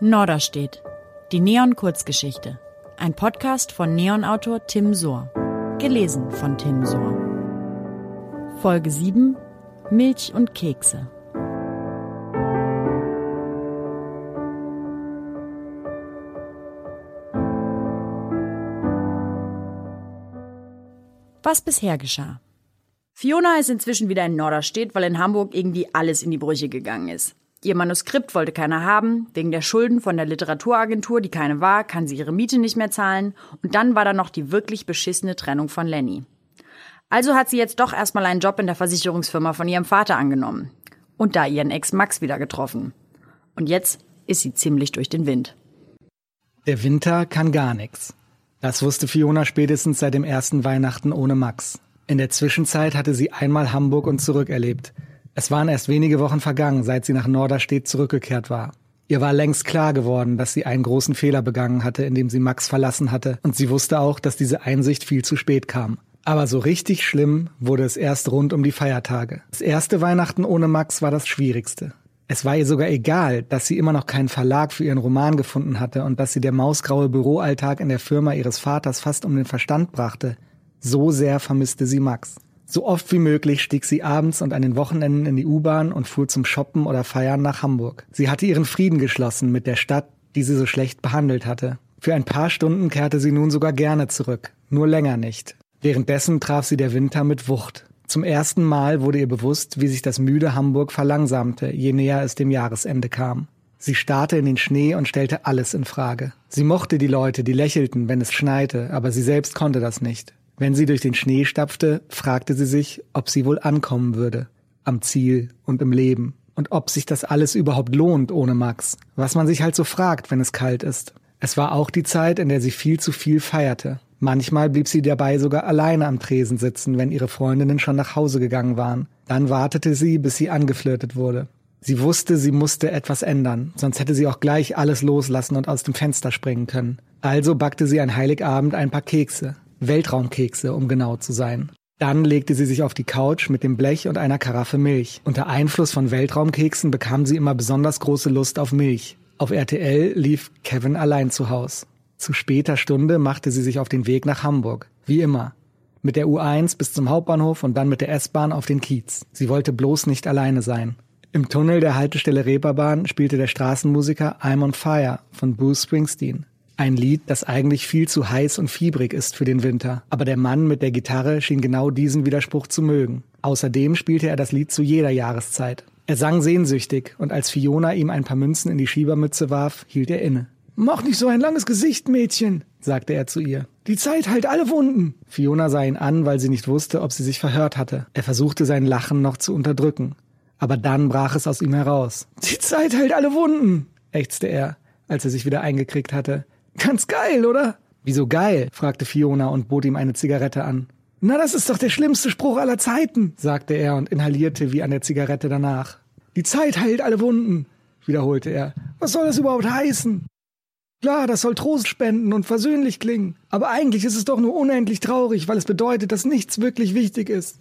Norderstedt. Die Neon-Kurzgeschichte. Ein Podcast von Neon-Autor Tim Sohr. Gelesen von Tim Sohr. Folge 7. Milch und Kekse. Was bisher geschah. Fiona ist inzwischen wieder in Norderstedt, weil in Hamburg irgendwie alles in die Brüche gegangen ist. Ihr Manuskript wollte keiner haben, wegen der Schulden von der Literaturagentur, die keine war, kann sie ihre Miete nicht mehr zahlen und dann war da noch die wirklich beschissene Trennung von Lenny. Also hat sie jetzt doch erstmal einen Job in der Versicherungsfirma von ihrem Vater angenommen und da ihren Ex Max wieder getroffen. Und jetzt ist sie ziemlich durch den Wind. Der Winter kann gar nichts. Das wusste Fiona spätestens seit dem ersten Weihnachten ohne Max. In der Zwischenzeit hatte sie einmal Hamburg und zurück erlebt. Es waren erst wenige Wochen vergangen, seit sie nach Norderstedt zurückgekehrt war. Ihr war längst klar geworden, dass sie einen großen Fehler begangen hatte, indem sie Max verlassen hatte, und sie wusste auch, dass diese Einsicht viel zu spät kam. Aber so richtig schlimm wurde es erst rund um die Feiertage. Das erste Weihnachten ohne Max war das schwierigste. Es war ihr sogar egal, dass sie immer noch keinen Verlag für ihren Roman gefunden hatte und dass sie der mausgraue Büroalltag in der Firma ihres Vaters fast um den Verstand brachte. So sehr vermisste sie Max. So oft wie möglich stieg sie abends und an den Wochenenden in die U-Bahn und fuhr zum Shoppen oder Feiern nach Hamburg. Sie hatte ihren Frieden geschlossen mit der Stadt, die sie so schlecht behandelt hatte. Für ein paar Stunden kehrte sie nun sogar gerne zurück, nur länger nicht. Währenddessen traf sie der Winter mit Wucht. Zum ersten Mal wurde ihr bewusst, wie sich das müde Hamburg verlangsamte, je näher es dem Jahresende kam. Sie starrte in den Schnee und stellte alles in Frage. Sie mochte die Leute, die lächelten, wenn es schneite, aber sie selbst konnte das nicht. Wenn sie durch den Schnee stapfte, fragte sie sich, ob sie wohl ankommen würde. Am Ziel und im Leben. Und ob sich das alles überhaupt lohnt ohne Max. Was man sich halt so fragt, wenn es kalt ist. Es war auch die Zeit, in der sie viel zu viel feierte. Manchmal blieb sie dabei sogar alleine am Tresen sitzen, wenn ihre Freundinnen schon nach Hause gegangen waren. Dann wartete sie, bis sie angeflirtet wurde. Sie wusste, sie musste etwas ändern, sonst hätte sie auch gleich alles loslassen und aus dem Fenster springen können. Also backte sie an Heiligabend ein paar Kekse. Weltraumkekse, um genau zu sein. Dann legte sie sich auf die Couch mit dem Blech und einer Karaffe Milch. Unter Einfluss von Weltraumkeksen bekam sie immer besonders große Lust auf Milch. Auf RTL lief Kevin allein zu Haus. Zu später Stunde machte sie sich auf den Weg nach Hamburg. Wie immer. Mit der U1 bis zum Hauptbahnhof und dann mit der S-Bahn auf den Kiez. Sie wollte bloß nicht alleine sein. Im Tunnel der Haltestelle Reeperbahn spielte der Straßenmusiker I'm on Fire von Bruce Springsteen. Ein Lied, das eigentlich viel zu heiß und fiebrig ist für den Winter. Aber der Mann mit der Gitarre schien genau diesen Widerspruch zu mögen. Außerdem spielte er das Lied zu jeder Jahreszeit. Er sang sehnsüchtig und als Fiona ihm ein paar Münzen in die Schiebermütze warf, hielt er inne. Mach nicht so ein langes Gesicht, Mädchen, sagte er zu ihr. Die Zeit heilt alle Wunden. Fiona sah ihn an, weil sie nicht wusste, ob sie sich verhört hatte. Er versuchte sein Lachen noch zu unterdrücken. Aber dann brach es aus ihm heraus. Die Zeit heilt alle Wunden, ächzte er, als er sich wieder eingekriegt hatte. Ganz geil, oder? Wieso geil? fragte Fiona und bot ihm eine Zigarette an. Na, das ist doch der schlimmste Spruch aller Zeiten, sagte er und inhalierte wie an der Zigarette danach. Die Zeit heilt alle Wunden, wiederholte er. Was soll das überhaupt heißen? Klar, das soll Trost spenden und versöhnlich klingen, aber eigentlich ist es doch nur unendlich traurig, weil es bedeutet, dass nichts wirklich wichtig ist.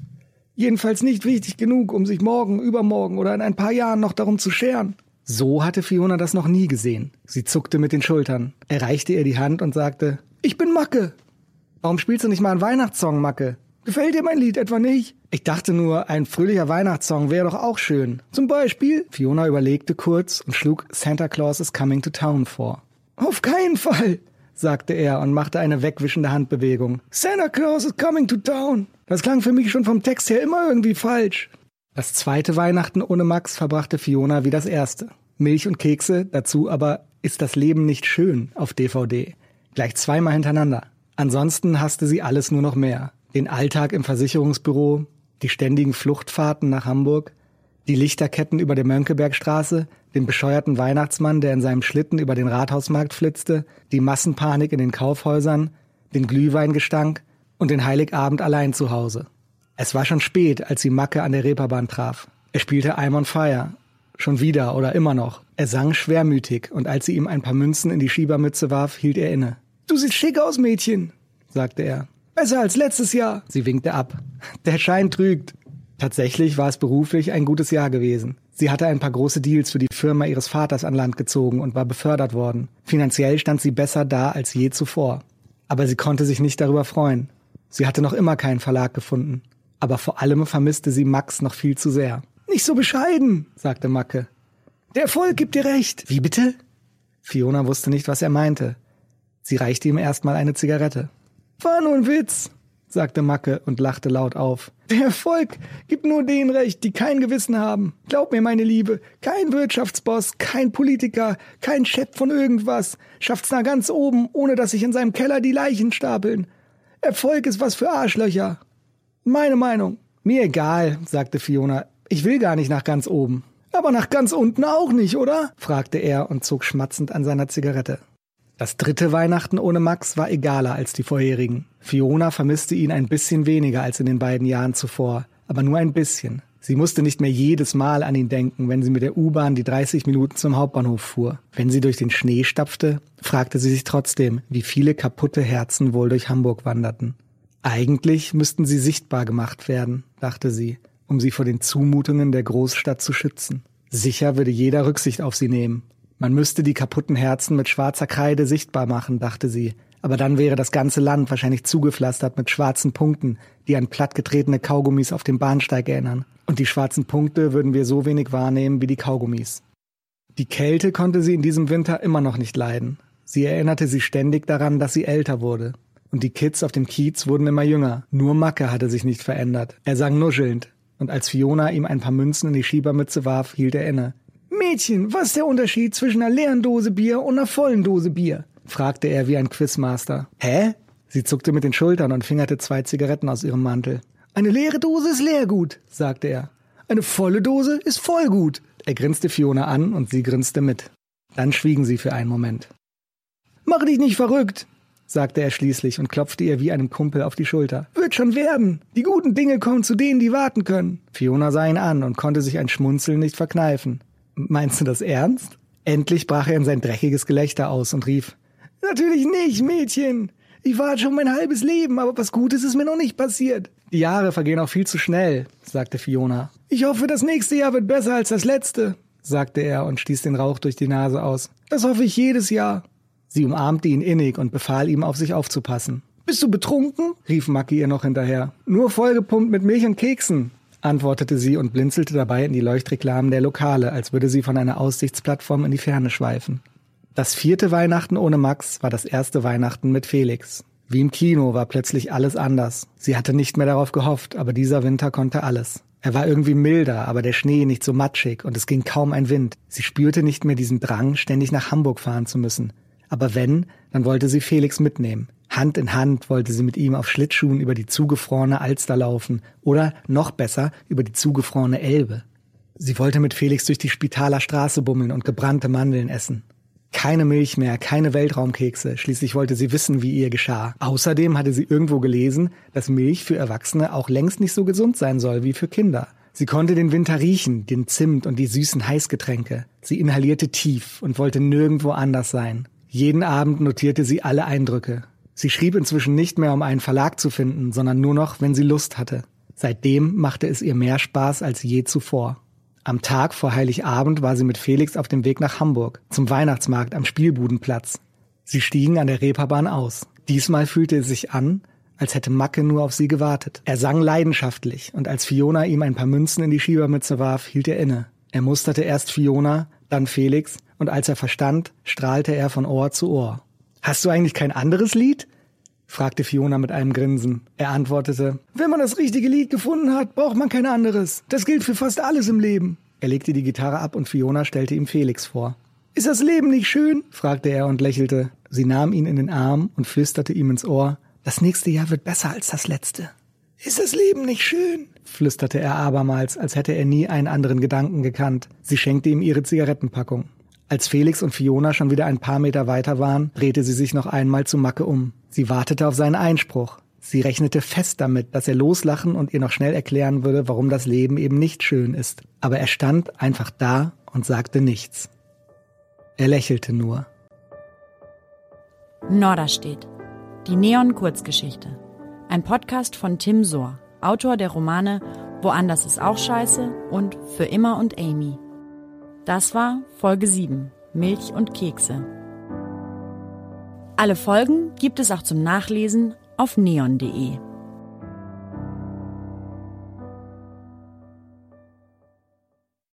Jedenfalls nicht wichtig genug, um sich morgen, übermorgen oder in ein paar Jahren noch darum zu scheren. So hatte Fiona das noch nie gesehen. Sie zuckte mit den Schultern. Er reichte ihr die Hand und sagte, ich bin Macke. Warum spielst du nicht mal einen Weihnachtssong, Macke? Gefällt dir mein Lied etwa nicht? Ich dachte nur, ein fröhlicher Weihnachtssong wäre doch auch schön. Zum Beispiel? Fiona überlegte kurz und schlug Santa Claus is Coming to Town vor. Auf keinen Fall, sagte er und machte eine wegwischende Handbewegung. Santa Claus is Coming to Town. Das klang für mich schon vom Text her immer irgendwie falsch. Das zweite Weihnachten ohne Max verbrachte Fiona wie das erste. Milch und Kekse, dazu aber ist das Leben nicht schön auf DVD. Gleich zweimal hintereinander. Ansonsten hasste sie alles nur noch mehr. Den Alltag im Versicherungsbüro, die ständigen Fluchtfahrten nach Hamburg, die Lichterketten über der Mönckebergstraße, den bescheuerten Weihnachtsmann, der in seinem Schlitten über den Rathausmarkt flitzte, die Massenpanik in den Kaufhäusern, den Glühweingestank und den Heiligabend allein zu Hause. Es war schon spät, als sie Macke an der Reeperbahn traf. Er spielte I'm on Fire. Schon wieder oder immer noch. Er sang schwermütig und als sie ihm ein paar Münzen in die Schiebermütze warf, hielt er inne. Du siehst schick aus, Mädchen, sagte er. Besser als letztes Jahr. Sie winkte ab. Der Schein trügt. Tatsächlich war es beruflich ein gutes Jahr gewesen. Sie hatte ein paar große Deals für die Firma ihres Vaters an Land gezogen und war befördert worden. Finanziell stand sie besser da als je zuvor. Aber sie konnte sich nicht darüber freuen. Sie hatte noch immer keinen Verlag gefunden. Aber vor allem vermisste sie Max noch viel zu sehr. Nicht so bescheiden, sagte Macke. Der Erfolg gibt dir recht. Wie bitte? Fiona wusste nicht, was er meinte. Sie reichte ihm erstmal eine Zigarette. War nur ein Witz, sagte Macke und lachte laut auf. Der Erfolg gibt nur denen recht, die kein Gewissen haben. Glaub mir, meine Liebe, kein Wirtschaftsboss, kein Politiker, kein Chef von irgendwas schafft's nach ganz oben, ohne dass sich in seinem Keller die Leichen stapeln. Erfolg ist was für Arschlöcher. Meine Meinung. Mir egal, sagte Fiona. Ich will gar nicht nach ganz oben. Aber nach ganz unten auch nicht, oder? fragte er und zog schmatzend an seiner Zigarette. Das dritte Weihnachten ohne Max war egaler als die vorherigen. Fiona vermisste ihn ein bisschen weniger als in den beiden Jahren zuvor, aber nur ein bisschen. Sie musste nicht mehr jedes Mal an ihn denken, wenn sie mit der U-Bahn die 30 Minuten zum Hauptbahnhof fuhr. Wenn sie durch den Schnee stapfte, fragte sie sich trotzdem, wie viele kaputte Herzen wohl durch Hamburg wanderten. Eigentlich müssten sie sichtbar gemacht werden, dachte sie, um sie vor den Zumutungen der Großstadt zu schützen. Sicher würde jeder Rücksicht auf sie nehmen, man müsste die kaputten Herzen mit schwarzer Kreide sichtbar machen, dachte sie. Aber dann wäre das ganze Land wahrscheinlich zugepflastert mit schwarzen Punkten, die an plattgetretene Kaugummis auf dem Bahnsteig erinnern. Und die schwarzen Punkte würden wir so wenig wahrnehmen wie die Kaugummis. Die Kälte konnte sie in diesem Winter immer noch nicht leiden. Sie erinnerte sie ständig daran, dass sie älter wurde. Und die Kids auf dem Kiez wurden immer jünger. Nur Macke hatte sich nicht verändert. Er sang nuschelnd. Und als Fiona ihm ein paar Münzen in die Schiebermütze warf, hielt er inne. Mädchen, was ist der Unterschied zwischen einer leeren Dose Bier und einer vollen Dose Bier? fragte er wie ein Quizmaster. Hä? Sie zuckte mit den Schultern und fingerte zwei Zigaretten aus ihrem Mantel. Eine leere Dose ist leergut, sagte er. Eine volle Dose ist vollgut. Er grinste Fiona an und sie grinste mit. Dann schwiegen sie für einen Moment. Mach dich nicht verrückt, sagte er schließlich und klopfte ihr wie einem Kumpel auf die Schulter. Wird schon werden. Die guten Dinge kommen zu denen, die warten können. Fiona sah ihn an und konnte sich ein Schmunzeln nicht verkneifen. Meinst du das ernst? Endlich brach er in sein dreckiges Gelächter aus und rief, Natürlich nicht, Mädchen. Ich warte schon mein halbes Leben, aber was Gutes ist mir noch nicht passiert. Die Jahre vergehen auch viel zu schnell, sagte Fiona. Ich hoffe, das nächste Jahr wird besser als das letzte, sagte er und stieß den Rauch durch die Nase aus. Das hoffe ich jedes Jahr. Sie umarmte ihn innig und befahl ihm, auf sich aufzupassen. Bist du betrunken? rief Maki ihr noch hinterher. Nur vollgepumpt mit Milch und Keksen, antwortete sie und blinzelte dabei in die Leuchtreklamen der Lokale, als würde sie von einer Aussichtsplattform in die Ferne schweifen. Das vierte Weihnachten ohne Max war das erste Weihnachten mit Felix. Wie im Kino war plötzlich alles anders. Sie hatte nicht mehr darauf gehofft, aber dieser Winter konnte alles. Er war irgendwie milder, aber der Schnee nicht so matschig und es ging kaum ein Wind. Sie spürte nicht mehr diesen Drang, ständig nach Hamburg fahren zu müssen. Aber wenn, dann wollte sie Felix mitnehmen. Hand in Hand wollte sie mit ihm auf Schlittschuhen über die zugefrorene Alster laufen oder noch besser über die zugefrorene Elbe. Sie wollte mit Felix durch die Spitaler Straße bummeln und gebrannte Mandeln essen. Keine Milch mehr, keine Weltraumkekse. Schließlich wollte sie wissen, wie ihr geschah. Außerdem hatte sie irgendwo gelesen, dass Milch für Erwachsene auch längst nicht so gesund sein soll wie für Kinder. Sie konnte den Winter riechen, den Zimt und die süßen Heißgetränke. Sie inhalierte tief und wollte nirgendwo anders sein. Jeden Abend notierte sie alle Eindrücke. Sie schrieb inzwischen nicht mehr, um einen Verlag zu finden, sondern nur noch, wenn sie Lust hatte. Seitdem machte es ihr mehr Spaß als je zuvor. Am Tag vor Heiligabend war sie mit Felix auf dem Weg nach Hamburg, zum Weihnachtsmarkt am Spielbudenplatz. Sie stiegen an der Reeperbahn aus. Diesmal fühlte es sich an, als hätte Macke nur auf sie gewartet. Er sang leidenschaftlich, und als Fiona ihm ein paar Münzen in die Schiebermütze warf, hielt er inne. Er musterte erst Fiona, dann Felix, und als er verstand, strahlte er von Ohr zu Ohr. Hast du eigentlich kein anderes Lied? fragte Fiona mit einem Grinsen. Er antwortete, wenn man das richtige Lied gefunden hat, braucht man kein anderes. Das gilt für fast alles im Leben. Er legte die Gitarre ab und Fiona stellte ihm Felix vor. Ist das Leben nicht schön? fragte er und lächelte. Sie nahm ihn in den Arm und flüsterte ihm ins Ohr, das nächste Jahr wird besser als das letzte. Ist das Leben nicht schön? flüsterte er abermals, als hätte er nie einen anderen Gedanken gekannt. Sie schenkte ihm ihre Zigarettenpackung. Als Felix und Fiona schon wieder ein paar Meter weiter waren, drehte sie sich noch einmal zu Macke um. Sie wartete auf seinen Einspruch. Sie rechnete fest damit, dass er loslachen und ihr noch schnell erklären würde, warum das Leben eben nicht schön ist. Aber er stand einfach da und sagte nichts. Er lächelte nur. Norderstedt. Die Neon-Kurzgeschichte. Ein Podcast von Tim Sohr, Autor der Romane Woanders ist auch scheiße und Für immer und Amy. Das war Folge 7, Milch und Kekse. Alle Folgen gibt es auch zum Nachlesen auf neon.de.